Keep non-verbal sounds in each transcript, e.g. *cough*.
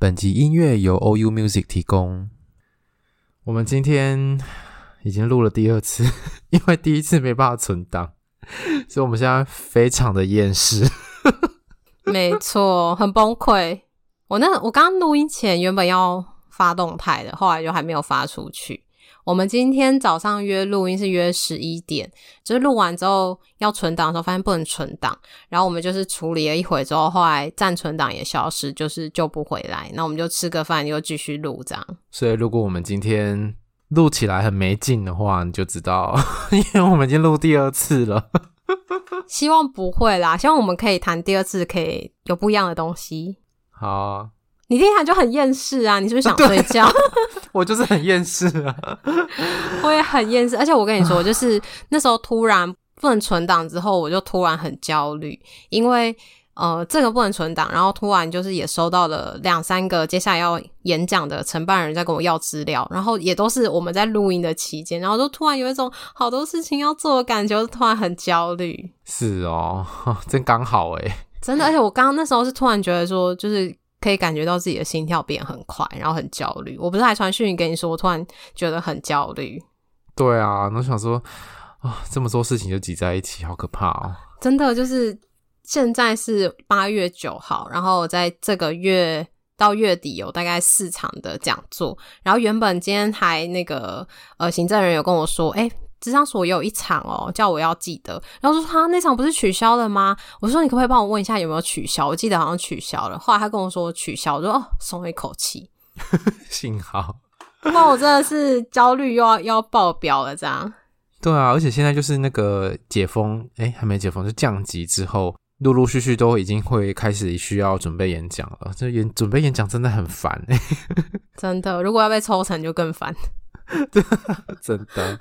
本集音乐由 OU Music 提供。我们今天已经录了第二次，*laughs* 因为第一次没办法存档，所以我们现在非常的厌世。没错，很崩溃。我那我刚刚录音前原本要发动态的，后来就还没有发出去。我们今天早上约录音是约十一点，就是录完之后要存档的时候，发现不能存档，然后我们就是处理了一会之后，后来暂存档也消失，就是救不回来。那我们就吃个饭，又继续录这样。所以如果我们今天录起来很没劲的话，你就知道，*laughs* 因为我们已经录第二次了。希望不会啦，希望我们可以谈第二次，可以有不一样的东西。好啊。你听起来就很厌世啊！你是不是想睡觉？*laughs* 我就是很厌世啊！*laughs* 我也很厌世，而且我跟你说，*laughs* 就是那时候突然不能存档之后，我就突然很焦虑，因为呃，这个不能存档，然后突然就是也收到了两三个接下来要演讲的承办人在跟我要资料，然后也都是我们在录音的期间，然后就突然有一种好多事情要做的感觉，就突然很焦虑。是哦，真刚好诶。真的，而且我刚刚那时候是突然觉得说，就是。可以感觉到自己的心跳变很快，然后很焦虑。我不是还传讯息跟你说，我突然觉得很焦虑。对啊，我想说啊，这么多事情就挤在一起，好可怕哦！真的就是现在是八月九号，然后在这个月到月底有大概四场的讲座，然后原本今天还那个呃行政人有跟我说，哎。咨商所也有一场哦，叫我要记得。然后说他那场不是取消了吗？我说你可不可以帮我问一下有没有取消？我记得好像取消了。后来他跟我说取消，我说哦，松了一口气。*laughs* 幸好。那我真的是焦虑又要又要爆表了，这样。对啊，而且现在就是那个解封，诶，还没解封就降级之后，陆陆续续都已经会开始需要准备演讲了。这演准备演讲真的很烦诶。*laughs* 真的，如果要被抽成就更烦。真的，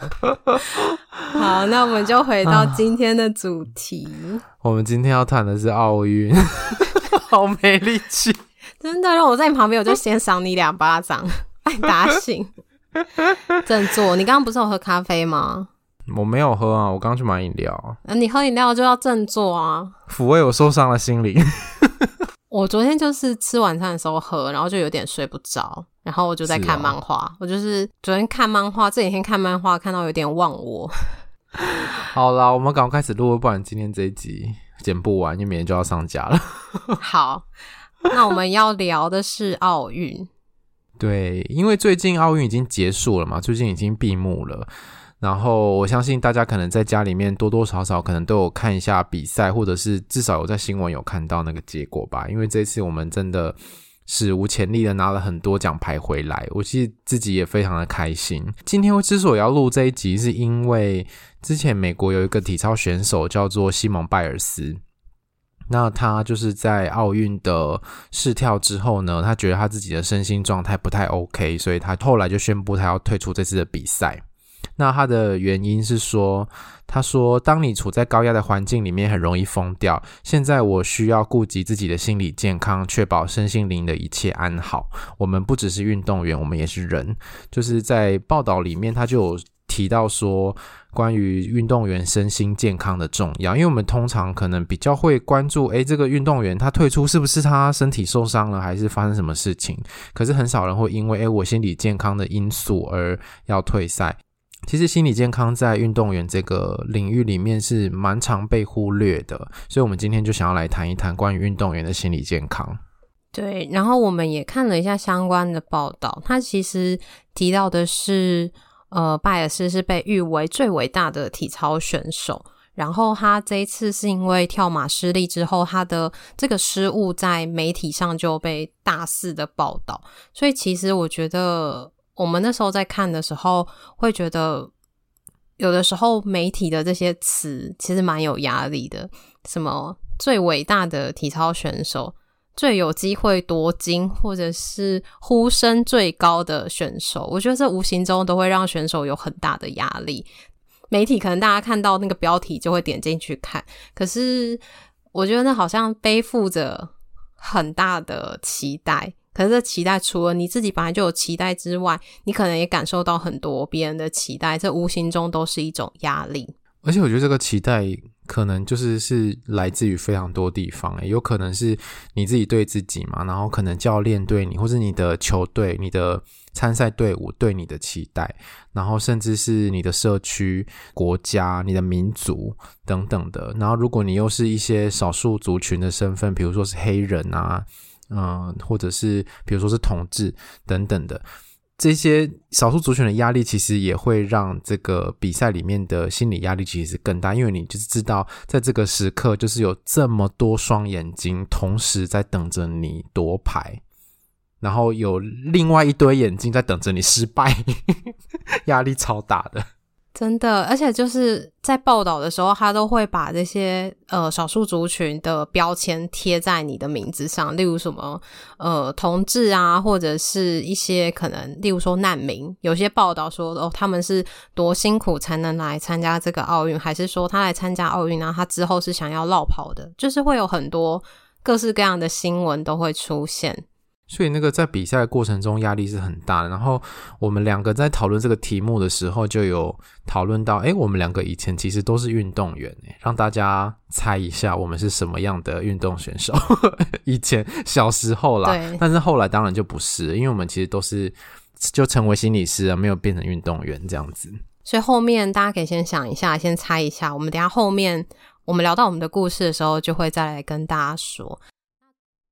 好，那我们就回到今天的主题。啊、*laughs* 我们今天要谈的是奥运，*laughs* 好没力气，真的。让我在你旁边，我就先赏你两巴掌，*laughs* 把你打醒。振作，你刚刚不是有喝咖啡吗？我没有喝啊，我刚刚去买饮料。那你喝饮料就要振作啊，抚慰我受伤的心灵。我昨天就是吃晚餐的时候喝，然后就有点睡不着，然后我就在看漫画。哦、我就是昨天看漫画，这几天看漫画看到有点忘我。*laughs* 好啦，我们赶快开始录，不然今天这一集剪不完，因为明天就要上架了。*laughs* 好，那我们要聊的是奥运。对，因为最近奥运已经结束了嘛，最近已经闭幕了。然后我相信大家可能在家里面多多少少可能都有看一下比赛，或者是至少有在新闻有看到那个结果吧。因为这次我们真的史无前例的拿了很多奖牌回来，我其实自己也非常的开心。今天我之所以要录这一集，是因为之前美国有一个体操选手叫做西蒙拜尔斯，那他就是在奥运的试跳之后呢，他觉得他自己的身心状态不太 OK，所以他后来就宣布他要退出这次的比赛。那他的原因是说，他说，当你处在高压的环境里面，很容易疯掉。现在我需要顾及自己的心理健康，确保身心灵的一切安好。我们不只是运动员，我们也是人。就是在报道里面，他就有提到说，关于运动员身心健康的重要。因为我们通常可能比较会关注，诶，这个运动员他退出是不是他身体受伤了，还是发生什么事情？可是很少人会因为，诶，我心理健康的因素而要退赛。其实心理健康在运动员这个领域里面是蛮常被忽略的，所以我们今天就想要来谈一谈关于运动员的心理健康。对，然后我们也看了一下相关的报道，他其实提到的是，呃，拜尔斯是被誉为最伟大的体操选手，然后他这一次是因为跳马失利之后，他的这个失误在媒体上就被大肆的报道，所以其实我觉得。我们那时候在看的时候，会觉得有的时候媒体的这些词其实蛮有压力的。什么最伟大的体操选手、最有机会夺金或者是呼声最高的选手，我觉得这无形中都会让选手有很大的压力。媒体可能大家看到那个标题就会点进去看，可是我觉得那好像背负着很大的期待。可是这期待除了你自己本来就有期待之外，你可能也感受到很多别人的期待，这无形中都是一种压力。而且我觉得这个期待可能就是是来自于非常多地方，有可能是你自己对自己嘛，然后可能教练对你，或是你的球队、你的参赛队伍对你的期待，然后甚至是你的社区、国家、你的民族等等的。然后如果你又是一些少数族群的身份，比如说是黑人啊，嗯，或者是比如说是统治等等的。这些少数族群的压力，其实也会让这个比赛里面的心理压力其实是更大，因为你就是知道，在这个时刻，就是有这么多双眼睛同时在等着你夺牌，然后有另外一堆眼睛在等着你失败，*laughs* 压力超大的。真的，而且就是在报道的时候，他都会把这些呃少数族群的标签贴在你的名字上，例如什么呃同志啊，或者是一些可能，例如说难民。有些报道说哦，他们是多辛苦才能来参加这个奥运，还是说他来参加奥运呢？他之后是想要落跑的，就是会有很多各式各样的新闻都会出现。所以那个在比赛的过程中压力是很大的。然后我们两个在讨论这个题目的时候，就有讨论到，哎，我们两个以前其实都是运动员，让大家猜一下我们是什么样的运动选手。*laughs* 以前小时候啦，但是后来当然就不是，因为我们其实都是就成为心理师啊，没有变成运动员这样子。所以后面大家可以先想一下，先猜一下。我们等下后面我们聊到我们的故事的时候，就会再来跟大家说。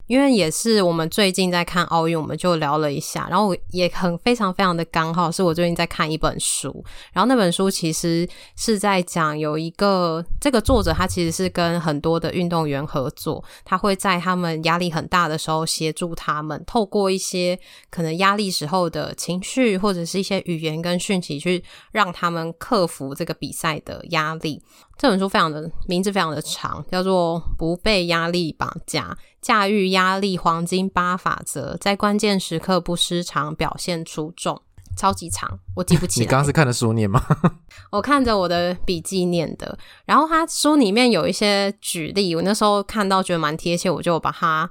因为也是我们最近在看奥运，我们就聊了一下，然后也很非常非常的刚好，是我最近在看一本书，然后那本书其实是在讲有一个这个作者，他其实是跟很多的运动员合作，他会在他们压力很大的时候协助他们，透过一些可能压力时候的情绪或者是一些语言跟讯息，去让他们克服这个比赛的压力。这本书非常的名字非常的长，叫做《不被压力绑架：驾驭压力黄金八法则，在关键时刻不失常，表现出众》。超级长，我记不起来。你刚刚是看的书念吗？*laughs* 我看着我的笔记念的。然后他书里面有一些举例，我那时候看到觉得蛮贴切，我就把它。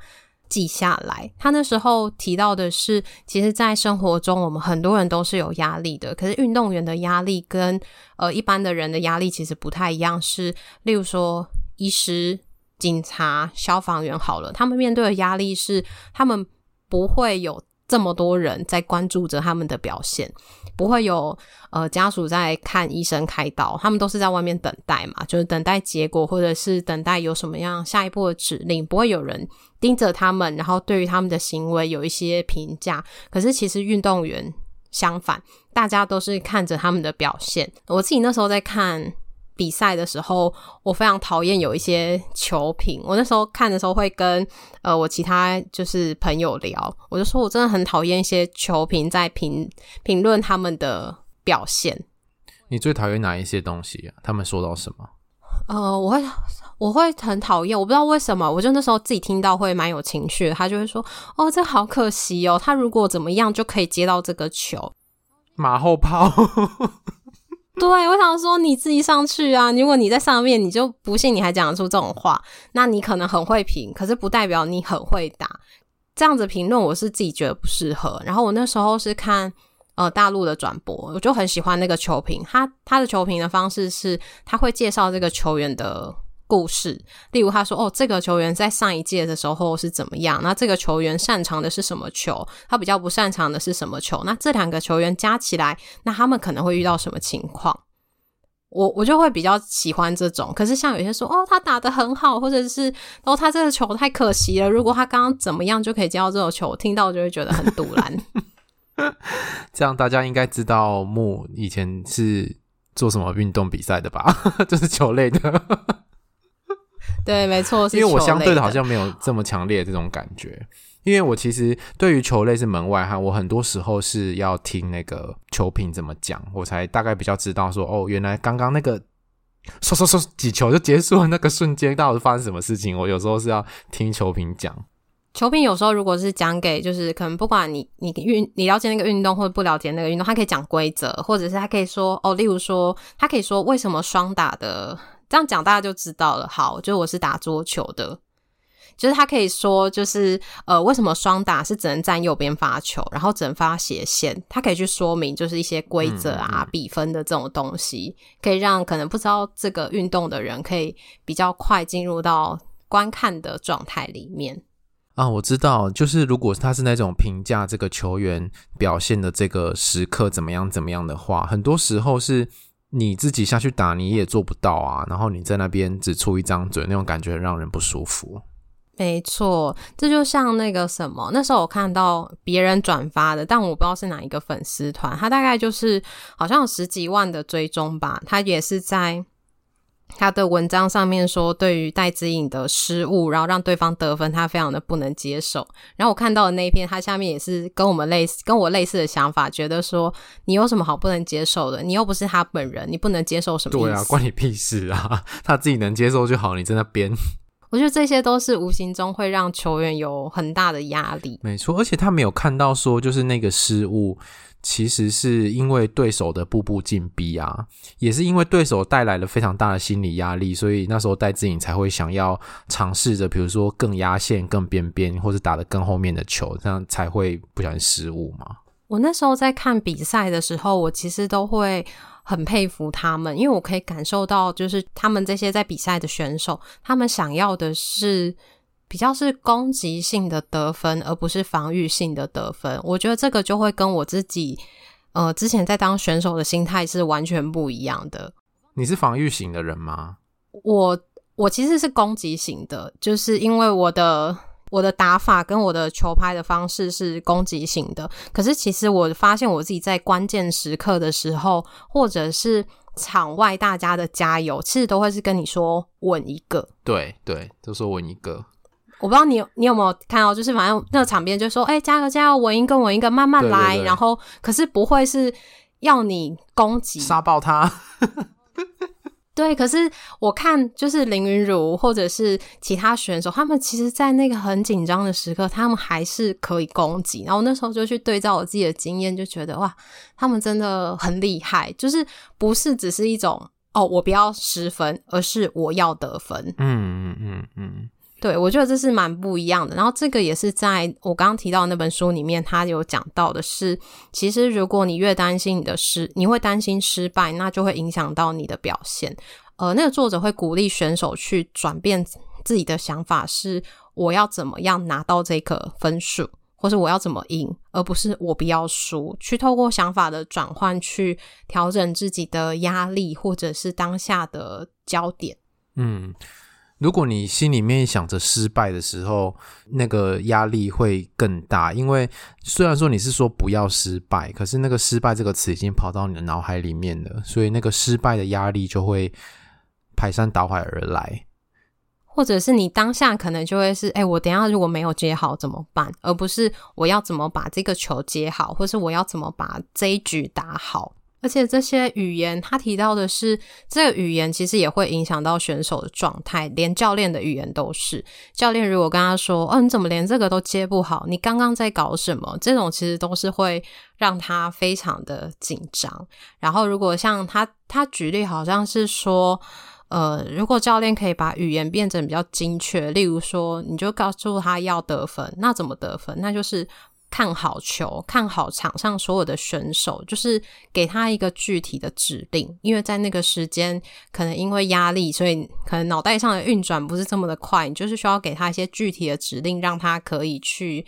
记下来，他那时候提到的是，其实，在生活中，我们很多人都是有压力的。可是，运动员的压力跟呃一般的人的压力其实不太一样。是，例如说，医师、警察、消防员，好了，他们面对的压力是，他们不会有。这么多人在关注着他们的表现，不会有呃家属在看医生开刀，他们都是在外面等待嘛，就是等待结果，或者是等待有什么样下一步的指令，不会有人盯着他们，然后对于他们的行为有一些评价。可是其实运动员相反，大家都是看着他们的表现。我自己那时候在看。比赛的时候，我非常讨厌有一些球评。我那时候看的时候，会跟呃我其他就是朋友聊，我就说我真的很讨厌一些球评在评评论他们的表现。你最讨厌哪一些东西啊？他们说到什么？呃，我会我会很讨厌，我不知道为什么，我就那时候自己听到会蛮有情绪。他就会说：“哦，这好可惜哦，他如果怎么样就可以接到这个球。”马后炮。*laughs* *laughs* 对，我想说你自己上去啊！如果你在上面，你就不信你还讲得出这种话，那你可能很会评，可是不代表你很会打。这样子评论，我是自己觉得不适合。然后我那时候是看呃大陆的转播，我就很喜欢那个球评，他他的球评的方式是他会介绍这个球员的。故事，例如他说：“哦，这个球员在上一届的时候是怎么样？那这个球员擅长的是什么球？他比较不擅长的是什么球？那这两个球员加起来，那他们可能会遇到什么情况？我我就会比较喜欢这种。可是像有些说，哦，他打的很好，或者是哦，他这个球太可惜了。如果他刚刚怎么样就可以接到这种球，听到就会觉得很堵然。*laughs* 这样大家应该知道木以前是做什么运动比赛的吧？*laughs* 就是球类的。”对，没错，因为我相对的好像没有这么强烈的这种感觉，因为我其实对于球类是门外汉，我很多时候是要听那个球评怎么讲，我才大概比较知道说，哦，原来刚刚那个嗖嗖嗖几球就结束了那个瞬间，到底发生什么事情？我有时候是要听球评讲。球评有时候如果是讲给，就是可能不管你你运你了解那个运动或者不了解那个运动，他可以讲规则，或者是他可以说哦，例如说他可以说为什么双打的这样讲大家就知道了。好，就我是打桌球的，就是他可以说就是呃为什么双打是只能站右边发球，然后只能发斜线，他可以去说明就是一些规则啊、比分的这种东西，可以让可能不知道这个运动的人可以比较快进入到观看的状态里面。啊，我知道，就是如果他是那种评价这个球员表现的这个时刻怎么样怎么样的话，很多时候是你自己下去打你也做不到啊，然后你在那边只出一张嘴，那种感觉很让人不舒服。没错，这就像那个什么，那时候我看到别人转发的，但我不知道是哪一个粉丝团，他大概就是好像十几万的追踪吧，他也是在。他的文章上面说，对于戴资颖的失误，然后让对方得分，他非常的不能接受。然后我看到的那一篇，他下面也是跟我们类似，跟我类似的想法，觉得说你有什么好不能接受的？你又不是他本人，你不能接受什么？对啊，关你屁事啊！*laughs* 他自己能接受就好，你在那边。*laughs* 我觉得这些都是无形中会让球员有很大的压力。没错，而且他没有看到说，就是那个失误。其实是因为对手的步步进逼啊，也是因为对手带来了非常大的心理压力，所以那时候戴资颖才会想要尝试着，比如说更压线、更边边，或者打得更后面的球，这样才会不小心失误嘛。我那时候在看比赛的时候，我其实都会很佩服他们，因为我可以感受到，就是他们这些在比赛的选手，他们想要的是。比较是攻击性的得分，而不是防御性的得分。我觉得这个就会跟我自己，呃，之前在当选手的心态是完全不一样的。你是防御型的人吗？我我其实是攻击型的，就是因为我的我的打法跟我的球拍的方式是攻击型的。可是其实我发现我自己在关键时刻的时候，或者是场外大家的加油，其实都会是跟你说稳一个。对对，都说稳一个。我不知道你你有没有看到，就是反正那个场边就说，哎、欸，加油加油，稳一个稳一个，慢慢来。然后可是不会是要你攻击杀爆他。*laughs* 对，可是我看就是林云儒或者是其他选手，他们其实，在那个很紧张的时刻，他们还是可以攻击。然后那时候就去对照我自己的经验，就觉得哇，他们真的很厉害，就是不是只是一种哦，我不要失分，而是我要得分。嗯嗯嗯嗯。对，我觉得这是蛮不一样的。然后这个也是在我刚刚提到那本书里面，他有讲到的是，其实如果你越担心你的失，你会担心失败，那就会影响到你的表现。呃，那个作者会鼓励选手去转变自己的想法，是我要怎么样拿到这个分数，或是我要怎么赢，而不是我不要输。去透过想法的转换，去调整自己的压力，或者是当下的焦点。嗯。如果你心里面想着失败的时候，那个压力会更大，因为虽然说你是说不要失败，可是那个“失败”这个词已经跑到你的脑海里面了，所以那个失败的压力就会排山倒海而来，或者是你当下可能就会是：哎，我等下如果没有接好怎么办？而不是我要怎么把这个球接好，或是我要怎么把这一局打好。而且这些语言，他提到的是，这个语言其实也会影响到选手的状态，连教练的语言都是。教练如果跟他说：“哦，你怎么连这个都接不好？你刚刚在搞什么？”这种其实都是会让他非常的紧张。然后，如果像他他举例，好像是说，呃，如果教练可以把语言变成比较精确，例如说，你就告诉他要得分，那怎么得分？那就是。看好球，看好场上所有的选手，就是给他一个具体的指令。因为在那个时间，可能因为压力，所以可能脑袋上的运转不是这么的快。你就是需要给他一些具体的指令，让他可以去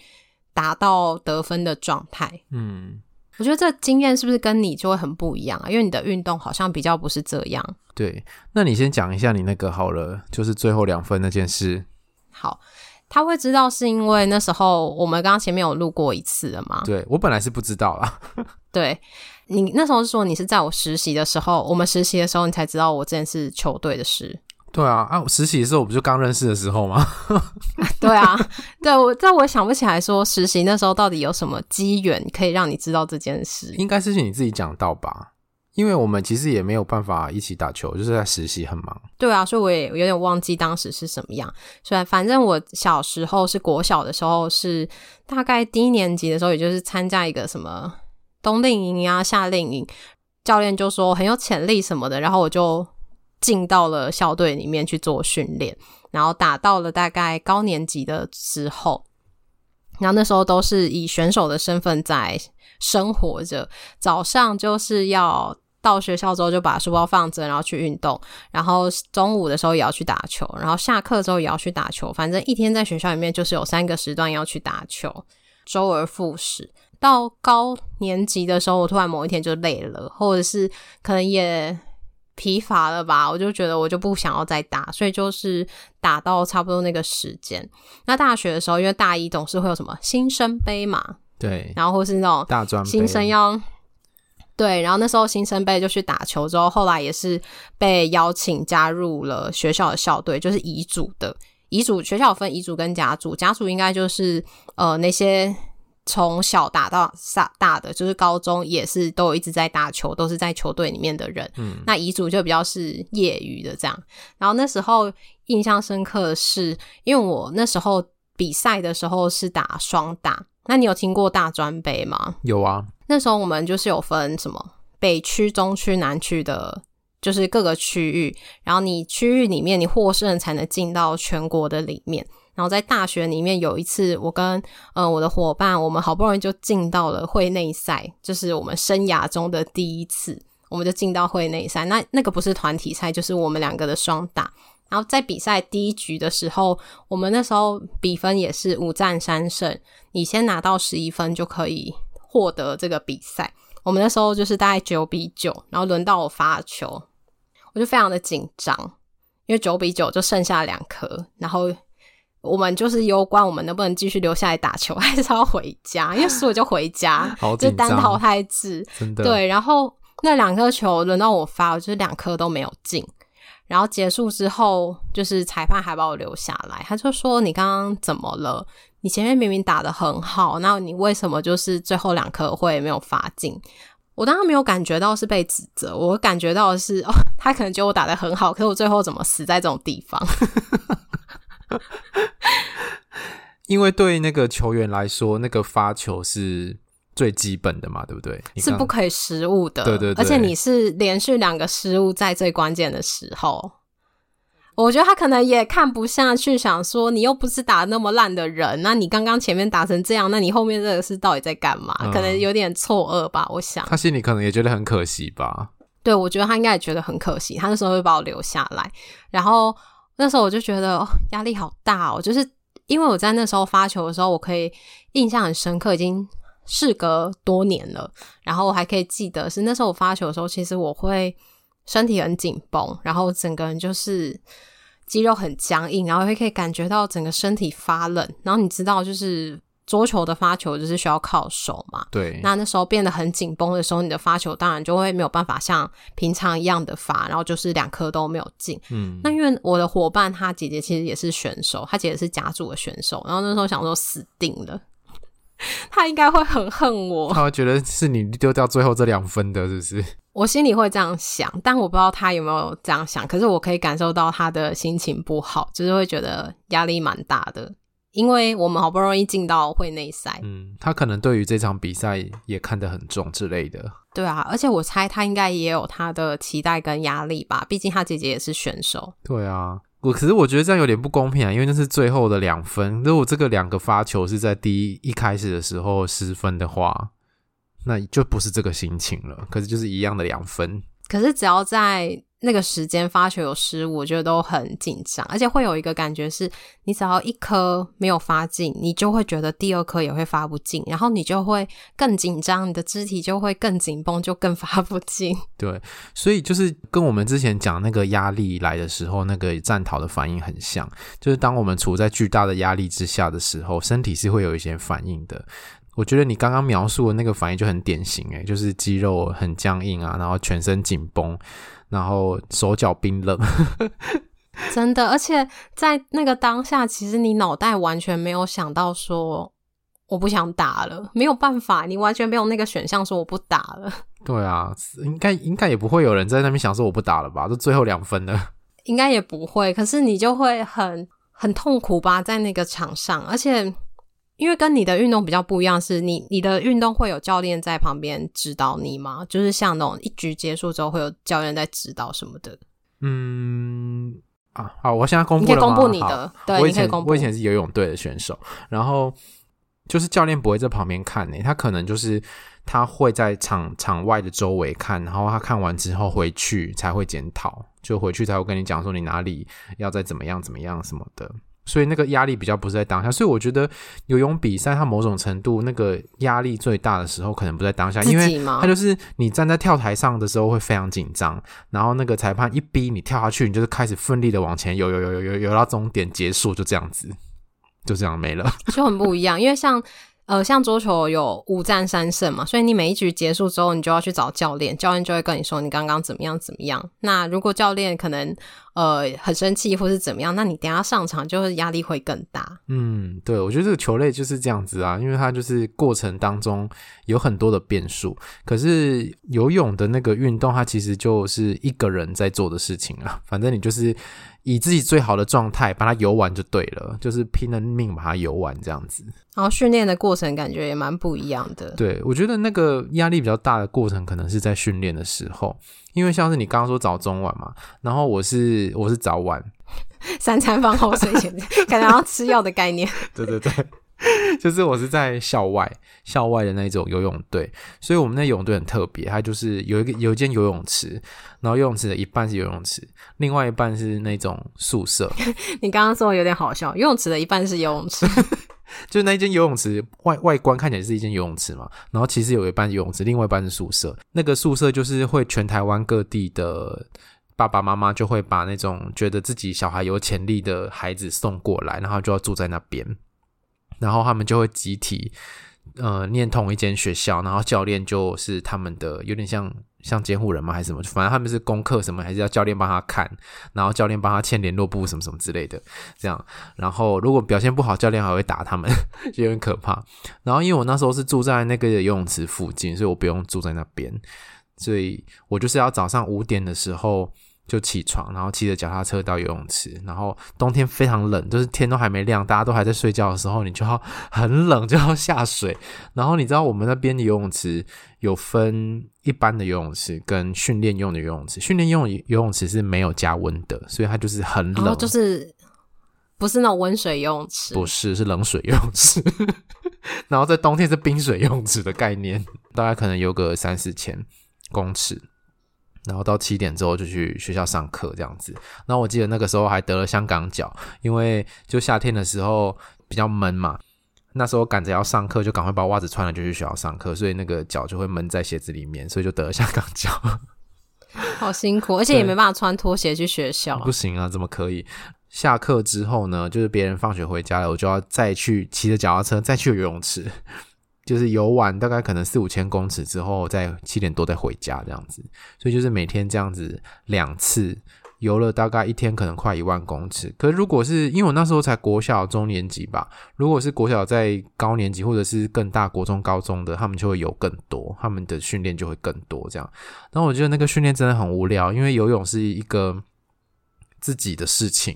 达到得分的状态。嗯，我觉得这经验是不是跟你就会很不一样啊？因为你的运动好像比较不是这样。对，那你先讲一下你那个好了，就是最后两分那件事。好。他会知道是因为那时候我们刚刚前面有录过一次了嘛？对，我本来是不知道啦。*laughs* 对，你那时候是说你是在我实习的时候，我们实习的时候你才知道我这件事球队的事。对啊，啊，我实习的时候我不就刚认识的时候吗？*laughs* 对啊，对，我但我想不起来说实习那时候到底有什么机缘可以让你知道这件事。应该是你自己讲到吧？因为我们其实也没有办法一起打球，就是在实习很忙。对啊，所以我也有点忘记当时是什么样。虽然反正我小时候是国小的时候，是大概低年级的时候，也就是参加一个什么冬令营啊、夏令营，教练就说很有潜力什么的，然后我就进到了校队里面去做训练，然后打到了大概高年级的时候。然后那时候都是以选手的身份在生活着，早上就是要到学校之后就把书包放着，然后去运动，然后中午的时候也要去打球，然后下课之后也要去打球，反正一天在学校里面就是有三个时段要去打球，周而复始。到高年级的时候，我突然某一天就累了，或者是可能也。疲乏了吧，我就觉得我就不想要再打，所以就是打到差不多那个时间。那大学的时候，因为大一总是会有什么新生杯嘛，对，然后或是那种大专新生要对，然后那时候新生杯就去打球，之后后来也是被邀请加入了学校的校队，就是乙组的乙组。学校分乙组跟甲组，甲组应该就是呃那些。从小打到大大的，就是高中也是都有一直在打球，都是在球队里面的人。嗯，那乙组就比较是业余的这样。然后那时候印象深刻的是，因为我那时候比赛的时候是打双打。那你有听过大专杯吗？有啊。那时候我们就是有分什么北区、中区、南区的，就是各个区域。然后你区域里面你获胜才能进到全国的里面。然后在大学里面有一次，我跟呃我的伙伴，我们好不容易就进到了会内赛，就是我们生涯中的第一次，我们就进到会内赛。那那个不是团体赛，就是我们两个的双打。然后在比赛第一局的时候，我们那时候比分也是五战三胜，你先拿到十一分就可以获得这个比赛。我们那时候就是大概九比九，然后轮到我发球，我就非常的紧张，因为九比九就剩下两颗，然后。我们就是攸关我们能不能继续留下来打球，*laughs* 还是要回家？因为输了就回家，*laughs* 就单淘汰制。真的。对，然后那两颗球轮到我发，我就是两颗都没有进。然后结束之后，就是裁判还把我留下来，他就说：“你刚刚怎么了？你前面明明打得很好，那你为什么就是最后两颗会没有发进？”我当然没有感觉到是被指责，我感觉到的是哦，他可能觉得我打得很好，可是我最后怎么死在这种地方？*laughs* 因为对那个球员来说，那个发球是最基本的嘛，对不对？是不可以失误的，对对对。而且你是连续两个失误在最关键的时候，我觉得他可能也看不下去，想说你又不是打那么烂的人，那你刚刚前面打成这样，那你后面这个是到底在干嘛？嗯，可能有点错愕吧，我想。他心里可能也觉得很可惜吧。对，我觉得他应该也觉得很可惜，他那时候会把我留下来，然后。那时候我就觉得压力好大哦，就是因为我在那时候发球的时候，我可以印象很深刻，已经事隔多年了。然后我还可以记得是那时候我发球的时候，其实我会身体很紧绷，然后整个人就是肌肉很僵硬，然后会可以感觉到整个身体发冷。然后你知道就是。桌球的发球就是需要靠手嘛，对。那那时候变得很紧绷的时候，你的发球当然就会没有办法像平常一样的发，然后就是两颗都没有进。嗯，那因为我的伙伴他姐姐其实也是选手，他姐姐是甲组的选手，然后那时候想说死定了，*laughs* 他应该会很恨我，他会觉得是你丢掉最后这两分的，是不是？我心里会这样想，但我不知道他有没有这样想，可是我可以感受到他的心情不好，就是会觉得压力蛮大的。因为我们好不容易进到会内赛，嗯，他可能对于这场比赛也看得很重之类的。对啊，而且我猜他应该也有他的期待跟压力吧，毕竟他姐姐也是选手。对啊，我可是我觉得这样有点不公平啊，因为那是最后的两分，如果这个两个发球是在第一一开始的时候失分的话，那就不是这个心情了。可是就是一样的两分，可是只要在。那个时间发球有失误，我觉得都很紧张，而且会有一个感觉是，你只要一颗没有发进，你就会觉得第二颗也会发不进，然后你就会更紧张，你的肢体就会更紧绷，就更 *laughs* 发不进。对，所以就是跟我们之前讲那个压力来的时候，那个战逃的反应很像，就是当我们处在巨大的压力之下的时候，身体是会有一些反应的。我觉得你刚刚描述的那个反应就很典型，诶，就是肌肉很僵硬啊，然后全身紧绷。然后手脚冰冷，*laughs* 真的，而且在那个当下，其实你脑袋完全没有想到说我不想打了，没有办法，你完全没有那个选项说我不打了。对啊，应该应该也不会有人在那边想说我不打了吧？就最后两分了，*laughs* 应该也不会。可是你就会很很痛苦吧，在那个场上，而且因为跟你的运动比较不一样，是你你的运动会有教练在旁边指导你吗？就是像那种一局结束之后会有教练在指导什么的？嗯。啊，好，我现在公布？你可以公布你的，对，我以前你可以公布。我以前是游泳队的选手，然后就是教练不会在旁边看呢、欸，他可能就是他会在场场外的周围看，然后他看完之后回去才会检讨，就回去才会跟你讲说你哪里要再怎么样怎么样什么的。所以那个压力比较不是在当下，所以我觉得游泳比赛它某种程度那个压力最大的时候，可能不在当下，因为它就是你站在跳台上的时候会非常紧张，然后那个裁判一逼你跳下去，你就是开始奋力的往前游游游游游游到终点结束，就这样子，就这样没了，就很不一样，因为像。呃，像桌球有五战三胜嘛，所以你每一局结束之后，你就要去找教练，教练就会跟你说你刚刚怎么样怎么样。那如果教练可能呃很生气或是怎么样，那你等下上场就是压力会更大。嗯，对，我觉得这个球类就是这样子啊，因为它就是过程当中有很多的变数。可是游泳的那个运动，它其实就是一个人在做的事情啊，反正你就是。以自己最好的状态把它游完就对了，就是拼了命把它游完这样子。然后训练的过程感觉也蛮不一样的。对，我觉得那个压力比较大的过程可能是在训练的时候，因为像是你刚刚说早中晚嘛，然后我是我是早晚，*laughs* 三餐饭后睡前感觉要吃药的概念。对 *laughs* 对对。*laughs* 就是我是在校外，校外的那种游泳队，所以我们那游泳队很特别，它就是有一个有一间游泳池，然后游泳池的一半是游泳池，另外一半是那种宿舍。*laughs* 你刚刚说的有点好笑，游泳池的一半是游泳池，*laughs* 就是那间游泳池外外观看起来是一间游泳池嘛，然后其实有一半游泳池，另外一半是宿舍。那个宿舍就是会全台湾各地的爸爸妈妈就会把那种觉得自己小孩有潜力的孩子送过来，然后就要住在那边。然后他们就会集体，呃，念同一间学校，然后教练就是他们的，有点像像监护人嘛？还是什么？反正他们是功课什么，还是要教练帮他看，然后教练帮他签联络簿什么什么之类的，这样。然后如果表现不好，教练还会打他们，*laughs* 就有点可怕。然后因为我那时候是住在那个游泳池附近，所以我不用住在那边，所以我就是要早上五点的时候。就起床，然后骑着脚踏车到游泳池，然后冬天非常冷，就是天都还没亮，大家都还在睡觉的时候，你就要很冷，就要下水。*laughs* 然后你知道我们那边的游泳池有分一般的游泳池跟训练用的游泳池，训练用游泳池是没有加温的，所以它就是很冷，就是不是那种温水游泳池，不是，是冷水游泳池。*laughs* 然后在冬天是冰水游泳池的概念，大概可能有个三四千公尺。然后到七点之后就去学校上课这样子。那我记得那个时候还得了香港脚，因为就夏天的时候比较闷嘛。那时候赶着要上课，就赶快把袜子穿了就去学校上课，所以那个脚就会闷在鞋子里面，所以就得了香港脚。*laughs* 好辛苦，而且也没办法穿拖鞋去学校。不行啊，怎么可以？下课之后呢，就是别人放学回家了，我就要再去骑着脚踏车再去游泳池。就是游完大概可能四五千公尺之后，再七点多再回家这样子，所以就是每天这样子两次游了大概一天可能快一万公尺。可是如果是因为我那时候才国小中年级吧，如果是国小在高年级或者是更大国中高中的，他们就会游更多，他们的训练就会更多这样。然后我觉得那个训练真的很无聊，因为游泳是一个自己的事情，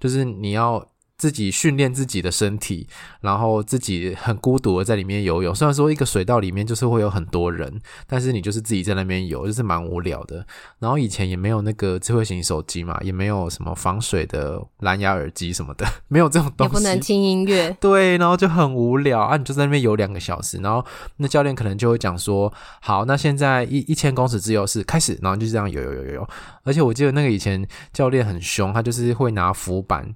就是你要。自己训练自己的身体，然后自己很孤独的在里面游泳。虽然说一个水道里面就是会有很多人，但是你就是自己在那边游，就是蛮无聊的。然后以前也没有那个智慧型手机嘛，也没有什么防水的蓝牙耳机什么的，*laughs* 没有这种东西，也不能听音乐。对，然后就很无聊啊！你就在那边游两个小时，然后那教练可能就会讲说：“好，那现在一一千公尺自由式开始。”然后就这样游游游游游。而且我记得那个以前教练很凶，他就是会拿浮板。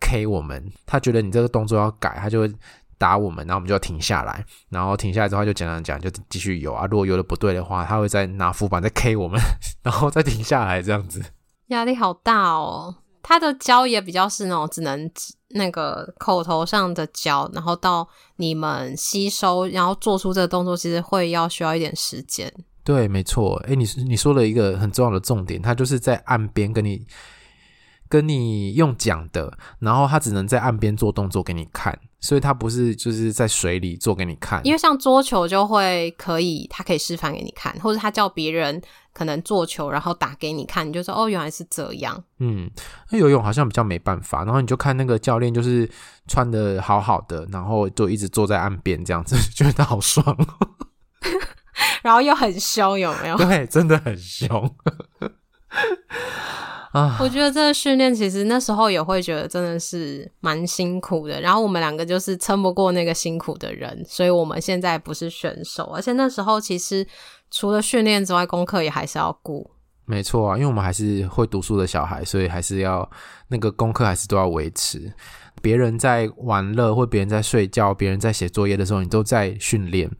K 我们，他觉得你这个动作要改，他就会打我们，然后我们就要停下来，然后停下来之后就讲讲讲，就继续游啊。如果游的不对的话，他会再拿浮板再 K 我们，*laughs* 然后再停下来，这样子。压力好大哦。他的教也比较是那种只能那个口头上的教，然后到你们吸收，然后做出这个动作，其实会要需要一点时间。对，没错。哎，你你说了一个很重要的重点，他就是在岸边跟你。跟你用讲的，然后他只能在岸边做动作给你看，所以他不是就是在水里做给你看。因为像桌球就会可以，他可以示范给你看，或者他叫别人可能做球，然后打给你看，你就说哦，原来是这样。嗯，那游泳好像比较没办法，然后你就看那个教练就是穿的好好的，然后就一直坐在岸边这样子，觉得好爽。*laughs* *laughs* 然后又很凶，有没有？对，真的很凶。*laughs* 啊，我觉得这个训练其实那时候也会觉得真的是蛮辛苦的。然后我们两个就是撑不过那个辛苦的人，所以我们现在不是选手，而且那时候其实除了训练之外，功课也还是要顾。没错啊，因为我们还是会读书的小孩，所以还是要那个功课还是都要维持。别人在玩乐，或别人在睡觉，别人在写作业的时候，你都在训练。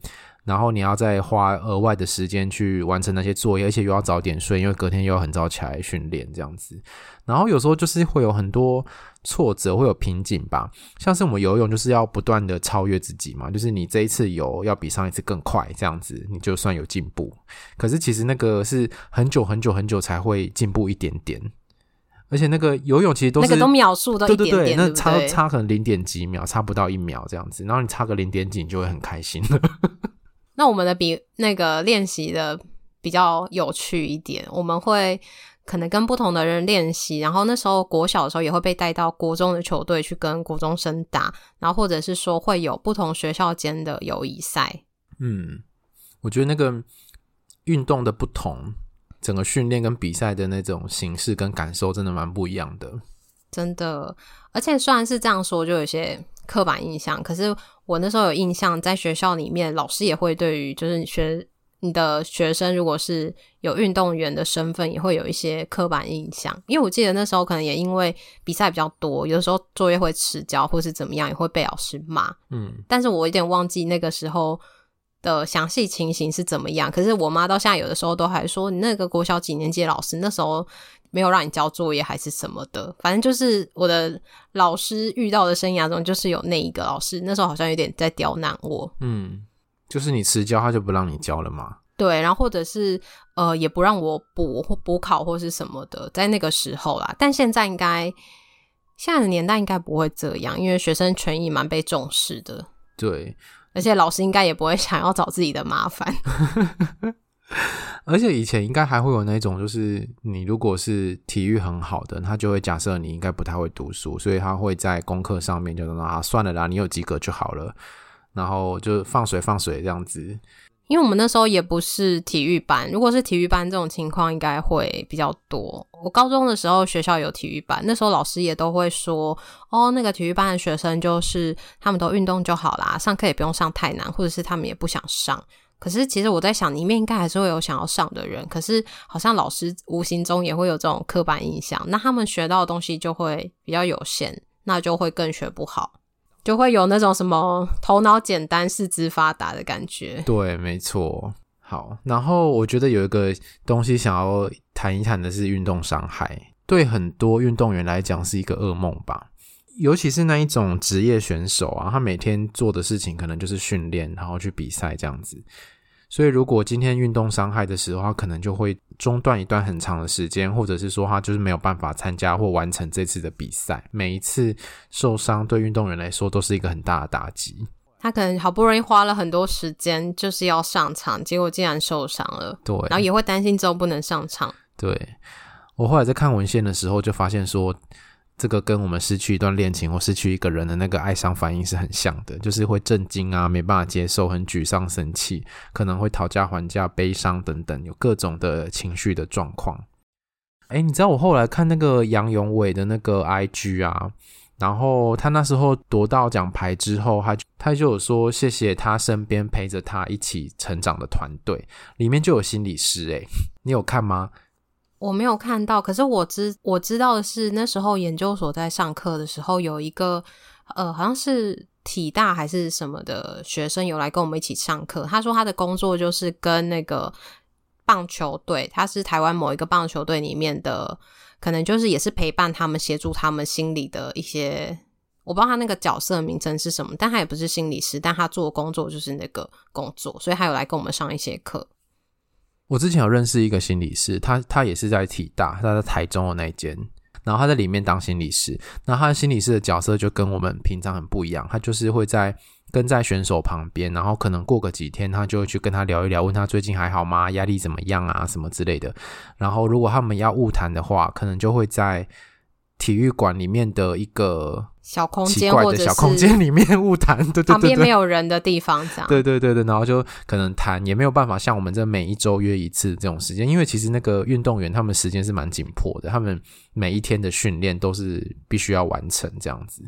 然后你要再花额外的时间去完成那些作业，而且又要早点睡，因为隔天又要很早起来训练这样子。然后有时候就是会有很多挫折，会有瓶颈吧。像是我们游泳就是要不断的超越自己嘛，就是你这一次游要比上一次更快，这样子你就算有进步。可是其实那个是很久很久很久才会进步一点点，而且那个游泳其实都是那个都秒数都一点点，对对对，那差对对差可能零点几秒，差不到一秒这样子。然后你差个零点几，你就会很开心。那我们的比那个练习的比较有趣一点，我们会可能跟不同的人练习，然后那时候国小的时候也会被带到国中的球队去跟国中生打，然后或者是说会有不同学校间的友谊赛。嗯，我觉得那个运动的不同，整个训练跟比赛的那种形式跟感受真的蛮不一样的。真的，而且虽然是这样说，就有些刻板印象，可是我那时候有印象，在学校里面，老师也会对于就是学你的学生，如果是有运动员的身份，也会有一些刻板印象。因为我记得那时候可能也因为比赛比较多，有的时候作业会迟交或是怎么样，也会被老师骂。嗯，但是我有点忘记那个时候的详细情形是怎么样。可是我妈到现在有的时候都还说，你那个国小几年级的老师那时候。没有让你交作业还是什么的，反正就是我的老师遇到的生涯中，就是有那一个老师，那时候好像有点在刁难我。嗯，就是你迟交，他就不让你交了吗？对，然后或者是呃，也不让我补或补考或是什么的，在那个时候啦。但现在应该现在的年代应该不会这样，因为学生权益蛮被重视的。对，而且老师应该也不会想要找自己的麻烦。*laughs* 而且以前应该还会有那种，就是你如果是体育很好的，他就会假设你应该不太会读书，所以他会在功课上面就说啊，算了啦，你有及格就好了，然后就放水放水这样子。因为我们那时候也不是体育班，如果是体育班这种情况，应该会比较多。我高中的时候学校有体育班，那时候老师也都会说，哦，那个体育班的学生就是他们都运动就好啦，上课也不用上太难，或者是他们也不想上。可是，其实我在想，里面应该还是会有想要上的人。可是，好像老师无形中也会有这种刻板印象，那他们学到的东西就会比较有限，那就会更学不好，就会有那种什么头脑简单、四肢发达的感觉。对，没错。好，然后我觉得有一个东西想要谈一谈的是运动伤害，对很多运动员来讲是一个噩梦吧。尤其是那一种职业选手啊，他每天做的事情可能就是训练，然后去比赛这样子。所以如果今天运动伤害的时候，他可能就会中断一段很长的时间，或者是说他就是没有办法参加或完成这次的比赛。每一次受伤对运动员来说都是一个很大的打击。他可能好不容易花了很多时间就是要上场，结果竟然受伤了。对，然后也会担心之后不能上场。对，我后来在看文献的时候就发现说。这个跟我们失去一段恋情或失去一个人的那个哀伤反应是很像的，就是会震惊啊，没办法接受，很沮丧、生气，可能会讨价还价、悲伤等等，有各种的情绪的状况。哎，你知道我后来看那个杨永伟的那个 IG 啊，然后他那时候夺到奖牌之后，他就他就有说谢谢他身边陪着他一起成长的团队，里面就有心理师。哎，你有看吗？我没有看到，可是我知我知道的是，那时候研究所在上课的时候，有一个呃，好像是体大还是什么的学生有来跟我们一起上课。他说他的工作就是跟那个棒球队，他是台湾某一个棒球队里面的，可能就是也是陪伴他们、协助他们心理的一些，我不知道他那个角色名称是什么，但他也不是心理师，但他做工作就是那个工作，所以他有来跟我们上一些课。我之前有认识一个心理师，他他也是在体大，他在台中的那一间，然后他在里面当心理师，那他的心理师的角色就跟我们平常很不一样，他就是会在跟在选手旁边，然后可能过个几天，他就会去跟他聊一聊，问他最近还好吗？压力怎么样啊？什么之类的。然后如果他们要误谈的话，可能就会在。体育馆里面的一个小空间，或者小空间里面误谈，对对对，旁边没有人的地方，这样。对对对对，然后就可能谈，也没有办法像我们这每一周约一次这种时间，因为其实那个运动员他们时间是蛮紧迫的，他们每一天的训练都是必须要完成这样子。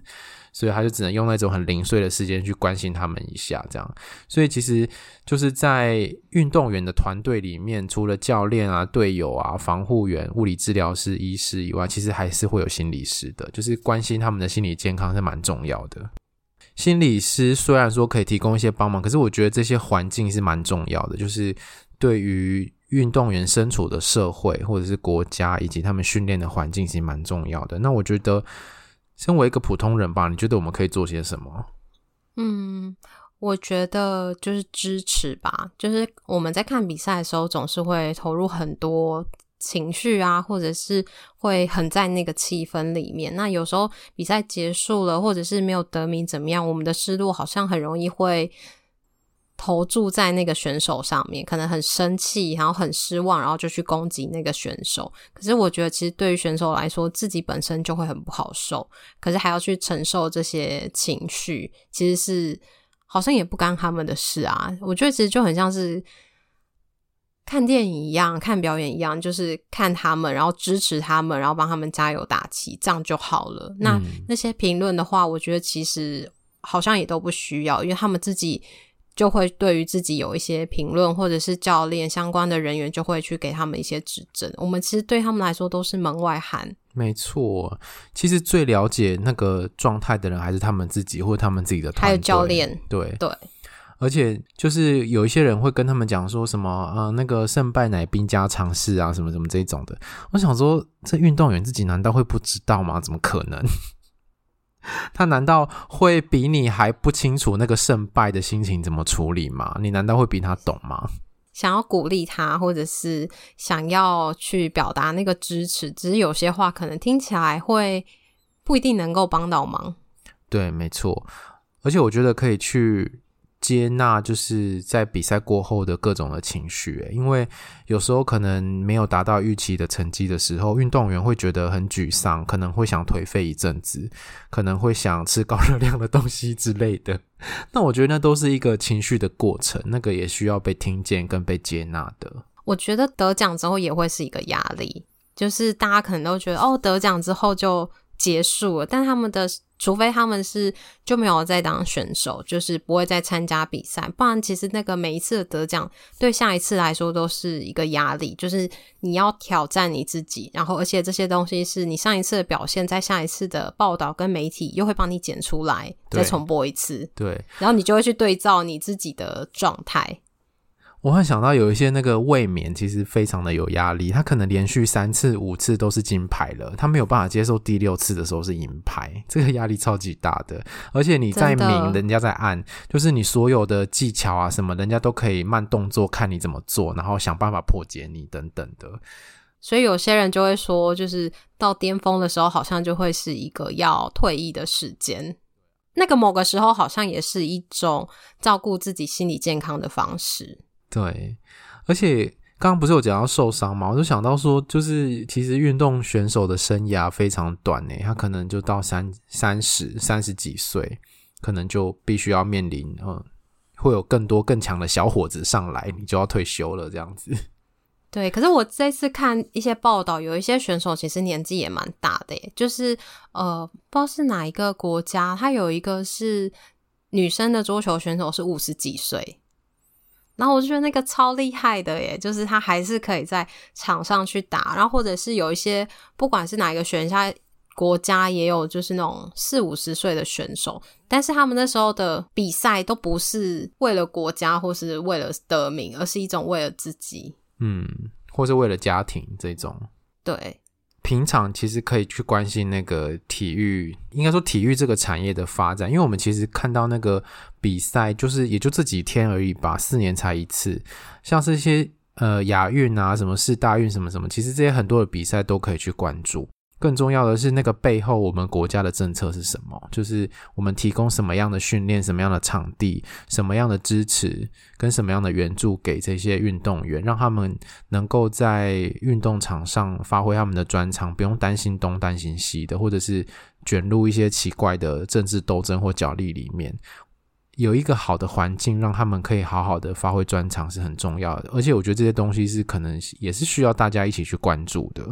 所以他就只能用那种很零碎的时间去关心他们一下，这样。所以其实就是在运动员的团队里面，除了教练啊、队友啊、防护员、物理治疗师、医师以外，其实还是会有心理师的，就是关心他们的心理健康是蛮重要的。心理师虽然说可以提供一些帮忙，可是我觉得这些环境是蛮重要的，就是对于运动员身处的社会或者是国家以及他们训练的环境，其实蛮重要的。那我觉得。身为一个普通人吧，你觉得我们可以做些什么？嗯，我觉得就是支持吧。就是我们在看比赛的时候，总是会投入很多情绪啊，或者是会很在那个气氛里面。那有时候比赛结束了，或者是没有得名怎么样，我们的失落好像很容易会。投注在那个选手上面，可能很生气，然后很失望，然后就去攻击那个选手。可是我觉得，其实对于选手来说，自己本身就会很不好受，可是还要去承受这些情绪，其实是好像也不干他们的事啊。我觉得其实就很像是看电影一样，看表演一样，就是看他们，然后支持他们，然后帮他们加油打气，这样就好了。那、嗯、那些评论的话，我觉得其实好像也都不需要，因为他们自己。就会对于自己有一些评论，或者是教练相关的人员就会去给他们一些指正。我们其实对他们来说都是门外汉。没错，其实最了解那个状态的人还是他们自己，或者他们自己的团队。还有教练。对对，而且就是有一些人会跟他们讲说什么，呃，那个胜败乃兵家常事啊，什么什么这种的。我想说，这运动员自己难道会不知道吗？怎么可能？*laughs* 他难道会比你还不清楚那个胜败的心情怎么处理吗？你难道会比他懂吗？想要鼓励他，或者是想要去表达那个支持，只是有些话可能听起来会不一定能够帮到忙。对，没错，而且我觉得可以去。接纳就是在比赛过后的各种的情绪，因为有时候可能没有达到预期的成绩的时候，运动员会觉得很沮丧，可能会想颓废一阵子，可能会想吃高热量的东西之类的。*laughs* 那我觉得那都是一个情绪的过程，那个也需要被听见跟被接纳的。我觉得得奖之后也会是一个压力，就是大家可能都觉得哦，得奖之后就结束了，但他们的。除非他们是就没有再当选手，就是不会再参加比赛，不然其实那个每一次的得奖对下一次来说都是一个压力，就是你要挑战你自己，然后而且这些东西是你上一次的表现，在下一次的报道跟媒体又会帮你剪出来，再重播一次，对，然后你就会去对照你自己的状态。我会想到有一些那个卫冕，其实非常的有压力。他可能连续三次、五次都是金牌了，他没有办法接受第六次的时候是银牌，这个压力超级大的。而且你在明，人家在暗，就是你所有的技巧啊什么，人家都可以慢动作看你怎么做，然后想办法破解你等等的。所以有些人就会说，就是到巅峰的时候，好像就会是一个要退役的时间。那个某个时候，好像也是一种照顾自己心理健康的方式。对，而且刚刚不是有讲到受伤吗？我就想到说，就是其实运动选手的生涯非常短诶，他可能就到三三十三十几岁，可能就必须要面临，嗯，会有更多更强的小伙子上来，你就要退休了这样子。*laughs* 对，可是我这次看一些报道，有一些选手其实年纪也蛮大的耶，就是呃，不知道是哪一个国家，他有一个是女生的桌球选手是五十几岁。然后我就觉得那个超厉害的耶，就是他还是可以在场上去打，然后或者是有一些不管是哪一个选项国家也有，就是那种四五十岁的选手，但是他们那时候的比赛都不是为了国家或是为了得名，而是一种为了自己，嗯，或是为了家庭这种，对。平常其实可以去关心那个体育，应该说体育这个产业的发展，因为我们其实看到那个比赛，就是也就这几天而已吧，四年才一次，像是一些呃亚运啊、什么是大运什么什么，其实这些很多的比赛都可以去关注。更重要的是那个背后我们国家的政策是什么？就是我们提供什么样的训练、什么样的场地、什么样的支持跟什么样的援助给这些运动员，让他们能够在运动场上发挥他们的专长，不用担心东担心西的，或者是卷入一些奇怪的政治斗争或角力里面。有一个好的环境，让他们可以好好的发挥专长是很重要的。而且我觉得这些东西是可能也是需要大家一起去关注的。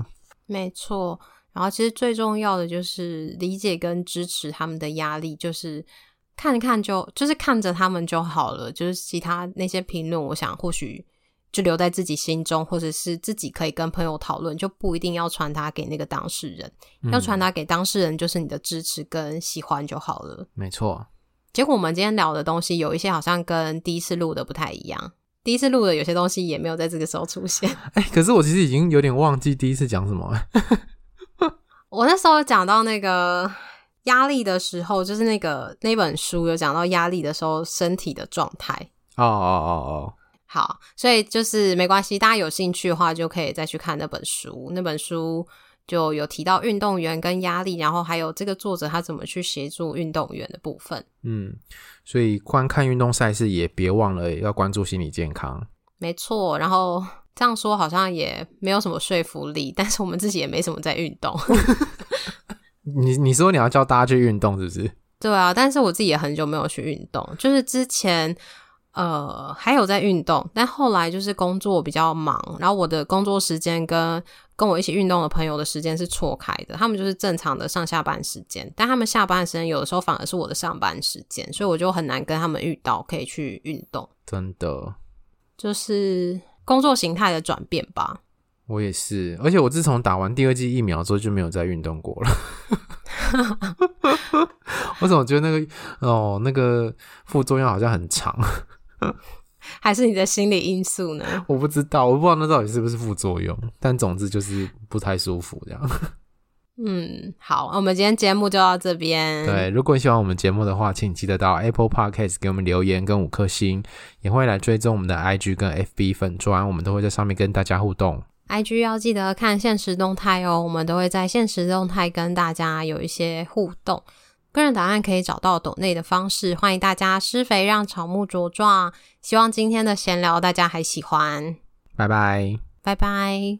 没错。然后，其实最重要的就是理解跟支持他们的压力，就是看一看就就是看着他们就好了。就是其他那些评论，我想或许就留在自己心中，或者是自己可以跟朋友讨论，就不一定要传达给那个当事人。嗯、要传达给当事人，就是你的支持跟喜欢就好了。没错。结果我们今天聊的东西有一些好像跟第一次录的不太一样。第一次录的有些东西也没有在这个时候出现。哎，可是我其实已经有点忘记第一次讲什么了。我那时候讲到那个压力的时候，就是那个那本书有讲到压力的时候身体的状态。哦哦哦哦，好，所以就是没关系，大家有兴趣的话就可以再去看那本书。那本书就有提到运动员跟压力，然后还有这个作者他怎么去协助运动员的部分。嗯，所以观看运动赛事也别忘了要关注心理健康。没错，然后。这样说好像也没有什么说服力，但是我们自己也没什么在运动。*laughs* 你你说你要叫大家去运动，是不是？对啊，但是我自己也很久没有去运动，就是之前呃还有在运动，但后来就是工作比较忙，然后我的工作时间跟跟我一起运动的朋友的时间是错开的，他们就是正常的上下班时间，但他们下班时间有的时候反而是我的上班时间，所以我就很难跟他们遇到可以去运动。真的，就是。工作形态的转变吧，我也是，而且我自从打完第二剂疫苗之后就没有再运动过了。*laughs* 我怎么觉得那个哦，那个副作用好像很长？还是你的心理因素呢？我不知道，我不知道那到底是不是副作用，但总之就是不太舒服这样。嗯，好，我们今天节目就到这边。对，如果你喜欢我们节目的话，请记得到 Apple Podcast 给我们留言跟五颗星，也会来追踪我们的 IG 跟 FB 粉砖，我们都会在上面跟大家互动。IG 要记得看现实动态哦，我们都会在现实动态跟大家有一些互动。个人档案可以找到抖内的方式，欢迎大家施肥让草木茁壮。希望今天的闲聊大家还喜欢。拜拜，拜拜。